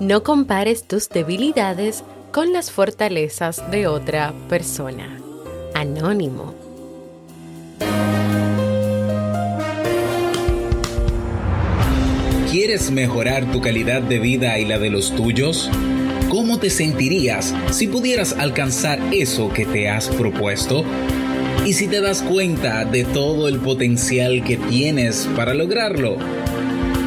No compares tus debilidades con las fortalezas de otra persona. Anónimo. ¿Quieres mejorar tu calidad de vida y la de los tuyos? ¿Cómo te sentirías si pudieras alcanzar eso que te has propuesto? ¿Y si te das cuenta de todo el potencial que tienes para lograrlo?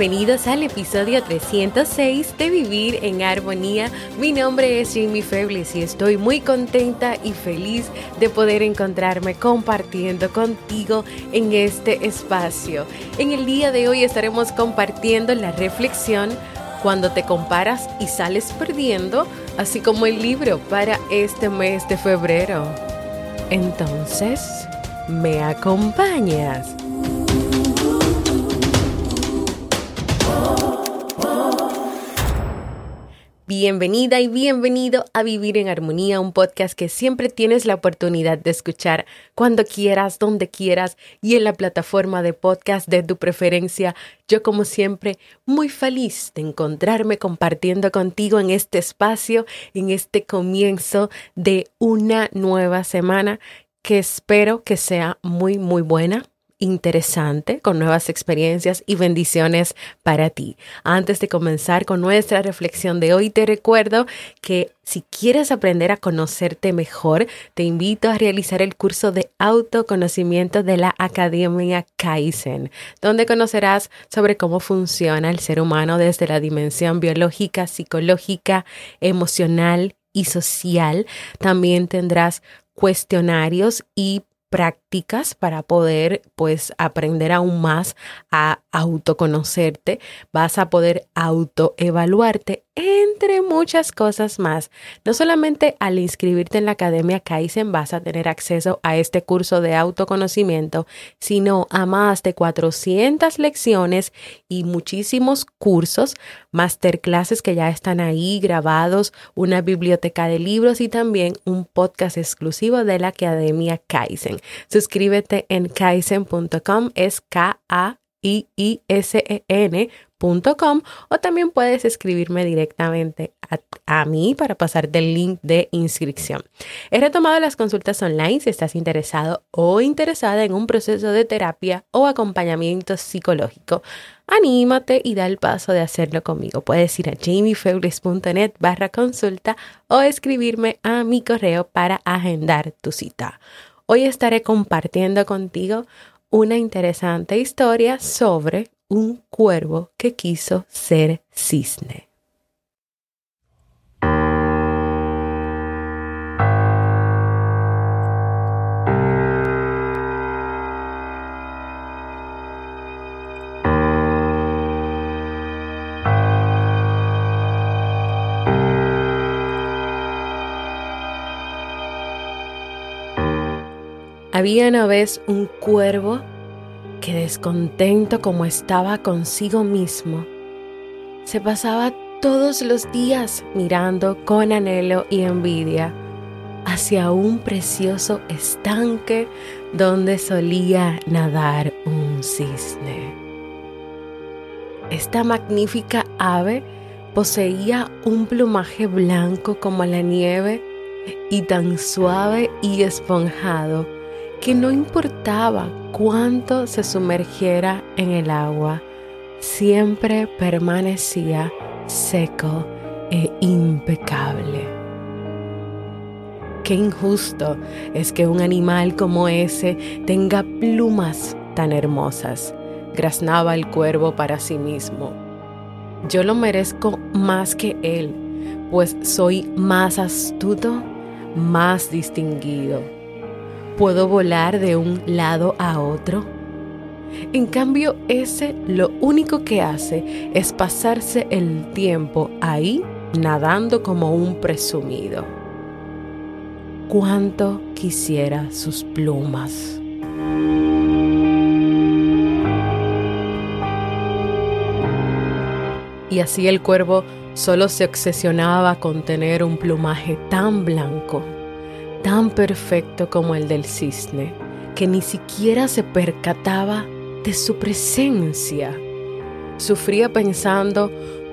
Bienvenidos al episodio 306 de Vivir en Armonía. Mi nombre es Jamie Febles y estoy muy contenta y feliz de poder encontrarme compartiendo contigo en este espacio. En el día de hoy estaremos compartiendo la reflexión cuando te comparas y sales perdiendo, así como el libro para este mes de febrero. Entonces, ¿me acompañas? Bienvenida y bienvenido a Vivir en Armonía, un podcast que siempre tienes la oportunidad de escuchar cuando quieras, donde quieras y en la plataforma de podcast de tu preferencia. Yo como siempre muy feliz de encontrarme compartiendo contigo en este espacio, en este comienzo de una nueva semana que espero que sea muy, muy buena interesante, con nuevas experiencias y bendiciones para ti. Antes de comenzar con nuestra reflexión de hoy, te recuerdo que si quieres aprender a conocerte mejor, te invito a realizar el curso de autoconocimiento de la Academia Kaizen, donde conocerás sobre cómo funciona el ser humano desde la dimensión biológica, psicológica, emocional y social. También tendrás cuestionarios y prácticas para poder pues aprender aún más a autoconocerte, vas a poder autoevaluarte entre muchas cosas más. No solamente al inscribirte en la Academia Kaizen vas a tener acceso a este curso de autoconocimiento, sino a más de 400 lecciones y muchísimos cursos, masterclasses que ya están ahí grabados, una biblioteca de libros y también un podcast exclusivo de la Academia Kaizen. Suscríbete en kaizen.com, es K-A iisen.com o también puedes escribirme directamente a, mí para pasarte el link de inscripción. He retomado las consultas online si estás interesado o interesada en un proceso de terapia o acompañamiento psicológico. Anímate y da el paso de hacerlo conmigo. Puedes ir a jamiefebles.net barra consulta o escribirme a mi correo para agendar tu cita. Hoy estaré compartiendo contigo una interesante historia sobre un cuervo que quiso ser cisne. Había una vez un cuervo que descontento como estaba consigo mismo, se pasaba todos los días mirando con anhelo y envidia hacia un precioso estanque donde solía nadar un cisne. Esta magnífica ave poseía un plumaje blanco como la nieve y tan suave y esponjado que no importaba cuánto se sumergiera en el agua, siempre permanecía seco e impecable. qué injusto es que un animal como ese tenga plumas tan hermosas, graznaba el cuervo para sí mismo. Yo lo merezco más que él, pues soy más astuto, más distinguido. Puedo volar de un lado a otro. En cambio, ese lo único que hace es pasarse el tiempo ahí nadando como un presumido. Cuánto quisiera sus plumas. Y así el cuervo solo se obsesionaba con tener un plumaje tan blanco, tan perfecto como el del cisne, que ni siquiera se percataba de su presencia. Sufría pensando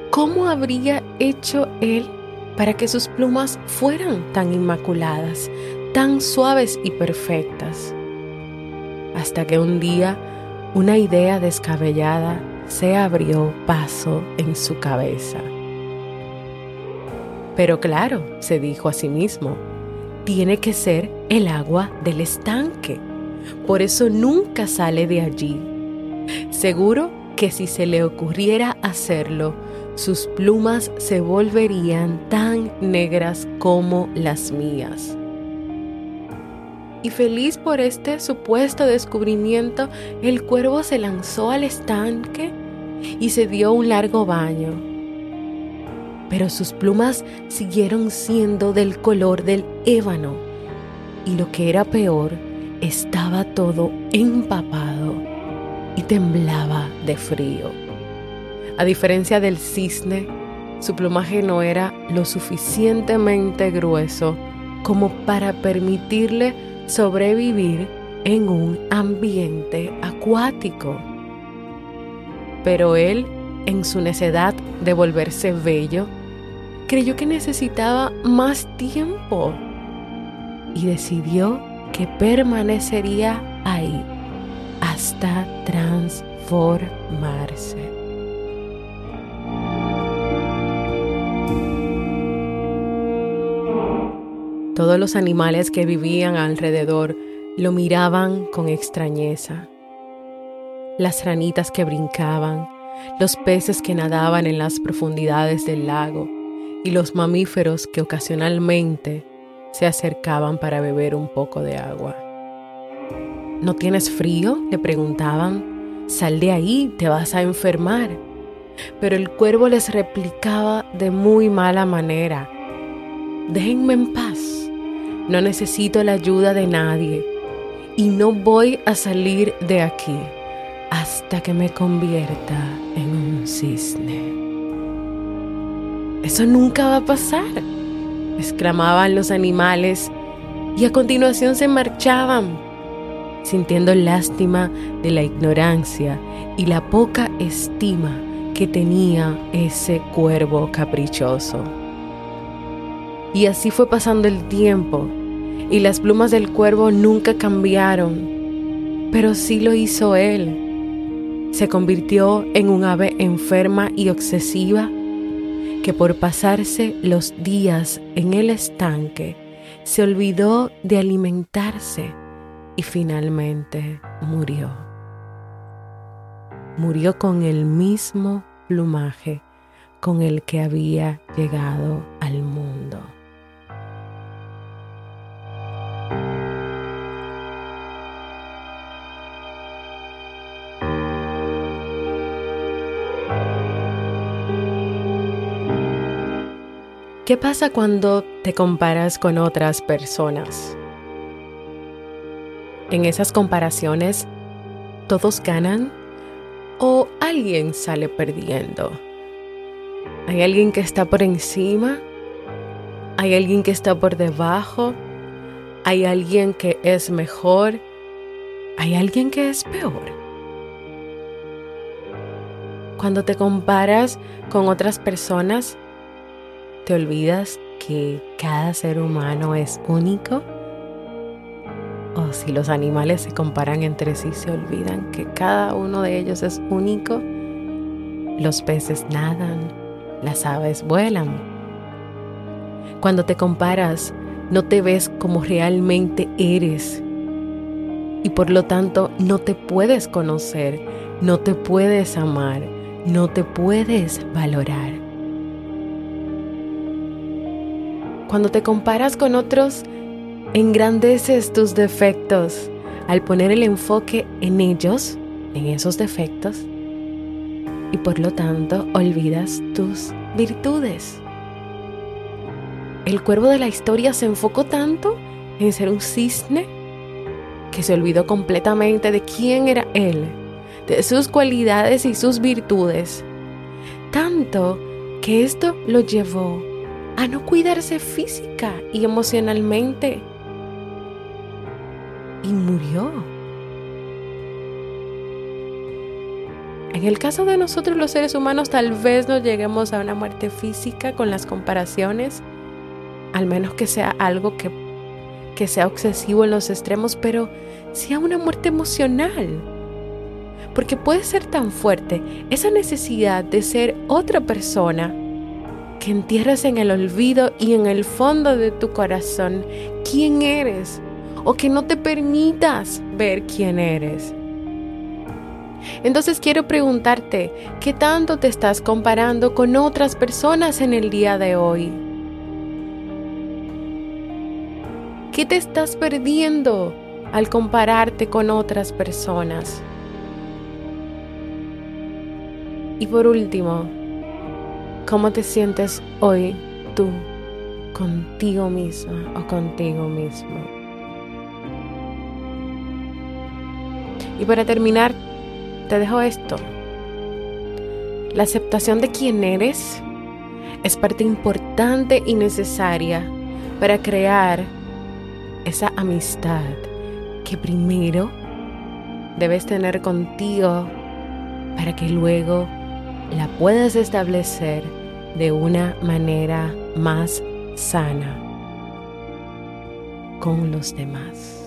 cómo habría hecho él para que sus plumas fueran tan inmaculadas, tan suaves y perfectas. Hasta que un día una idea descabellada se abrió paso en su cabeza. Pero claro, se dijo a sí mismo, tiene que ser el agua del estanque. Por eso nunca sale de allí. Seguro que si se le ocurriera hacerlo, sus plumas se volverían tan negras como las mías. Y feliz por este supuesto descubrimiento, el cuervo se lanzó al estanque y se dio un largo baño. Pero sus plumas siguieron siendo del color del ébano y lo que era peor, estaba todo empapado y temblaba de frío. A diferencia del cisne, su plumaje no era lo suficientemente grueso como para permitirle sobrevivir en un ambiente acuático. Pero él, en su necedad de volverse bello, creyó que necesitaba más tiempo y decidió que permanecería ahí hasta transformarse. Todos los animales que vivían alrededor lo miraban con extrañeza. Las ranitas que brincaban, los peces que nadaban en las profundidades del lago y los mamíferos que ocasionalmente se acercaban para beber un poco de agua. ¿No tienes frío? le preguntaban. Sal de ahí, te vas a enfermar. Pero el cuervo les replicaba de muy mala manera. Déjenme en paz. No necesito la ayuda de nadie y no voy a salir de aquí hasta que me convierta en un cisne. Eso nunca va a pasar, exclamaban los animales y a continuación se marchaban, sintiendo lástima de la ignorancia y la poca estima que tenía ese cuervo caprichoso. Y así fue pasando el tiempo, y las plumas del cuervo nunca cambiaron, pero sí lo hizo él. Se convirtió en un ave enferma y obsesiva que por pasarse los días en el estanque se olvidó de alimentarse y finalmente murió. Murió con el mismo plumaje con el que había llegado al mundo. ¿Qué pasa cuando te comparas con otras personas? En esas comparaciones, ¿todos ganan o alguien sale perdiendo? ¿Hay alguien que está por encima? ¿Hay alguien que está por debajo? ¿Hay alguien que es mejor? ¿Hay alguien que es peor? Cuando te comparas con otras personas, ¿Te olvidas que cada ser humano es único? O si los animales se comparan entre sí, se olvidan que cada uno de ellos es único. Los peces nadan, las aves vuelan. Cuando te comparas no te ves como realmente eres y por lo tanto no te puedes conocer, no te puedes amar, no te puedes valorar. Cuando te comparas con otros, engrandeces tus defectos al poner el enfoque en ellos, en esos defectos, y por lo tanto olvidas tus virtudes. El cuervo de la historia se enfocó tanto en ser un cisne que se olvidó completamente de quién era él, de sus cualidades y sus virtudes. Tanto que esto lo llevó a no cuidarse física y emocionalmente. Y murió. En el caso de nosotros los seres humanos tal vez no lleguemos a una muerte física con las comparaciones, al menos que sea algo que, que sea obsesivo en los extremos, pero sí a una muerte emocional. Porque puede ser tan fuerte esa necesidad de ser otra persona que en el olvido y en el fondo de tu corazón quién eres o que no te permitas ver quién eres. Entonces quiero preguntarte, ¿qué tanto te estás comparando con otras personas en el día de hoy? ¿Qué te estás perdiendo al compararte con otras personas? Y por último, ¿cómo te sientes hoy tú contigo misma o contigo mismo? Y para terminar, te dejo esto. La aceptación de quién eres es parte importante y necesaria para crear esa amistad que primero debes tener contigo para que luego la puedas establecer de una manera más sana con los demás.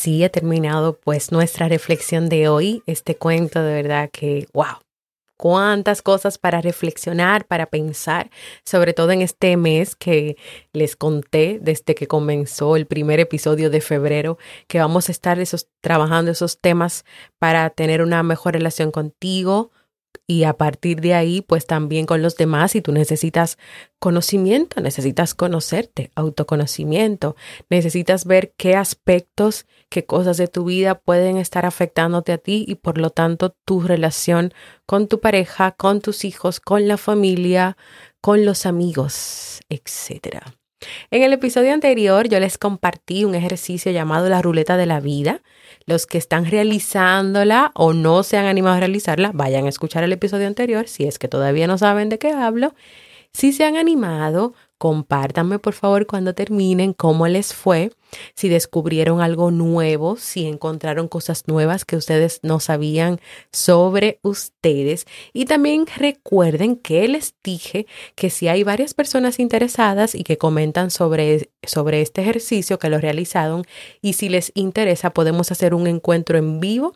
Así ha terminado pues nuestra reflexión de hoy, este cuento de verdad que, wow, cuántas cosas para reflexionar, para pensar, sobre todo en este mes que les conté desde que comenzó el primer episodio de febrero, que vamos a estar esos, trabajando esos temas para tener una mejor relación contigo, y a partir de ahí, pues también con los demás, si tú necesitas conocimiento, necesitas conocerte, autoconocimiento, necesitas ver qué aspectos, qué cosas de tu vida pueden estar afectándote a ti y por lo tanto tu relación con tu pareja, con tus hijos, con la familia, con los amigos, etcétera. En el episodio anterior yo les compartí un ejercicio llamado la ruleta de la vida. Los que están realizándola o no se han animado a realizarla, vayan a escuchar el episodio anterior si es que todavía no saben de qué hablo. Si se han animado, Compártanme por favor cuando terminen cómo les fue, si descubrieron algo nuevo, si encontraron cosas nuevas que ustedes no sabían sobre ustedes. Y también recuerden que les dije que si hay varias personas interesadas y que comentan sobre, sobre este ejercicio que lo realizaron y si les interesa podemos hacer un encuentro en vivo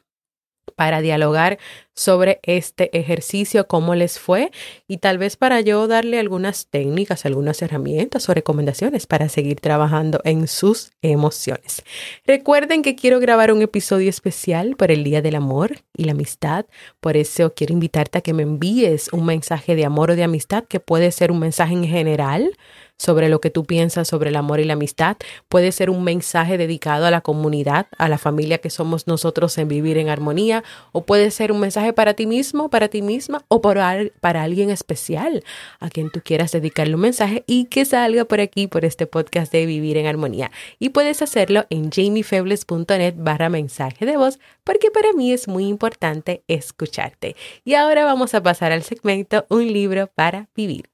para dialogar sobre este ejercicio, cómo les fue y tal vez para yo darle algunas técnicas, algunas herramientas o recomendaciones para seguir trabajando en sus emociones. Recuerden que quiero grabar un episodio especial por el Día del Amor y la Amistad, por eso quiero invitarte a que me envíes un mensaje de amor o de amistad que puede ser un mensaje en general sobre lo que tú piensas sobre el amor y la amistad. Puede ser un mensaje dedicado a la comunidad, a la familia que somos nosotros en vivir en armonía, o puede ser un mensaje para ti mismo, para ti misma, o para, para alguien especial a quien tú quieras dedicarle un mensaje y que salga por aquí, por este podcast de Vivir en Armonía. Y puedes hacerlo en jamiefebles.net barra mensaje de voz, porque para mí es muy importante escucharte. Y ahora vamos a pasar al segmento Un libro para vivir.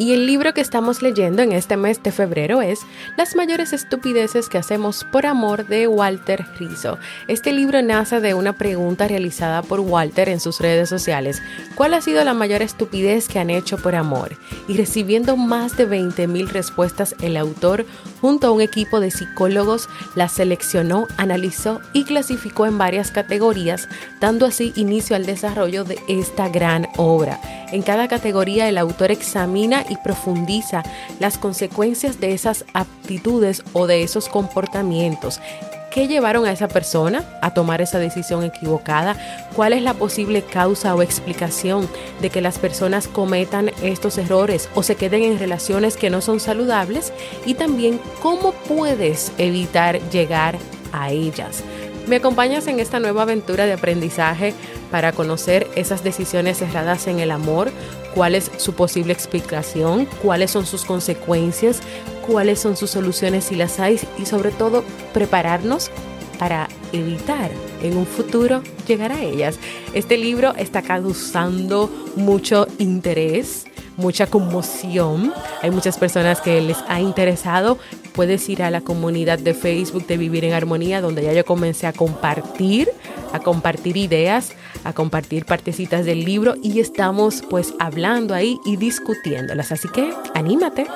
Y el libro que estamos leyendo en este mes de febrero es Las mayores estupideces que hacemos por amor de Walter Rizzo. Este libro nace de una pregunta realizada por Walter en sus redes sociales. ¿Cuál ha sido la mayor estupidez que han hecho por amor? Y recibiendo más de 20.000 respuestas, el autor, junto a un equipo de psicólogos, las seleccionó, analizó y clasificó en varias categorías, dando así inicio al desarrollo de esta gran obra. En cada categoría el autor examina y profundiza las consecuencias de esas aptitudes o de esos comportamientos. ¿Qué llevaron a esa persona a tomar esa decisión equivocada? ¿Cuál es la posible causa o explicación de que las personas cometan estos errores o se queden en relaciones que no son saludables? Y también cómo puedes evitar llegar a ellas. ¿Me acompañas en esta nueva aventura de aprendizaje para conocer esas decisiones erradas en el amor? ¿Cuál es su posible explicación? ¿Cuáles son sus consecuencias? ¿Cuáles son sus soluciones si las hay? Y sobre todo, prepararnos para evitar en un futuro llegar a ellas. Este libro está causando mucho interés mucha conmoción. Hay muchas personas que les ha interesado. Puedes ir a la comunidad de Facebook de Vivir en Armonía, donde ya yo comencé a compartir, a compartir ideas, a compartir partecitas del libro y estamos pues hablando ahí y discutiéndolas. Así que anímate.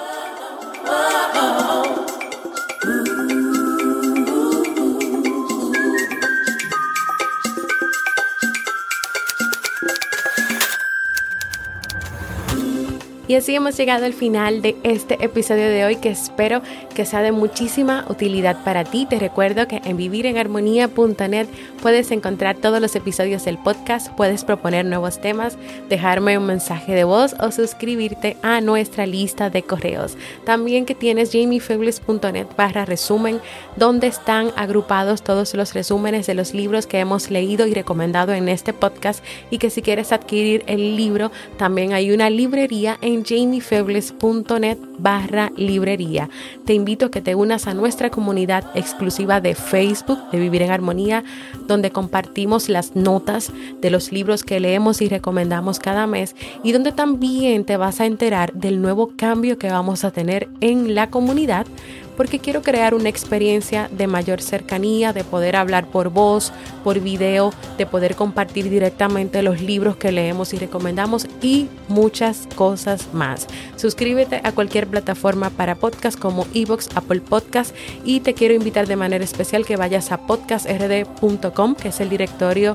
Y así hemos llegado al final de este episodio de hoy que espero que sea de muchísima utilidad para ti. Te recuerdo que en vivirenarmonía.net puedes encontrar todos los episodios del podcast, puedes proponer nuevos temas, dejarme un mensaje de voz o suscribirte a nuestra lista de correos. También que tienes jamiefebles.net barra resumen donde están agrupados todos los resúmenes de los libros que hemos leído y recomendado en este podcast y que si quieres adquirir el libro también hay una librería en jamiefebles.net barra librería. Te invito a que te unas a nuestra comunidad exclusiva de Facebook de Vivir en Armonía, donde compartimos las notas de los libros que leemos y recomendamos cada mes y donde también te vas a enterar del nuevo cambio que vamos a tener en la comunidad porque quiero crear una experiencia de mayor cercanía, de poder hablar por voz, por video, de poder compartir directamente los libros que leemos y recomendamos y muchas cosas más. Suscríbete a cualquier plataforma para podcast como Evox, Apple Podcast y te quiero invitar de manera especial que vayas a podcastrd.com, que es el directorio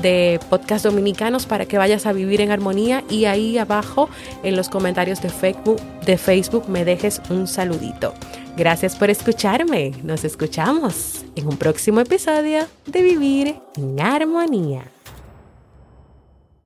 de podcast dominicanos para que vayas a vivir en armonía y ahí abajo en los comentarios de Facebook, de Facebook me dejes un saludito. Gracias por escucharme. Nos escuchamos en un próximo episodio de Vivir en Armonía.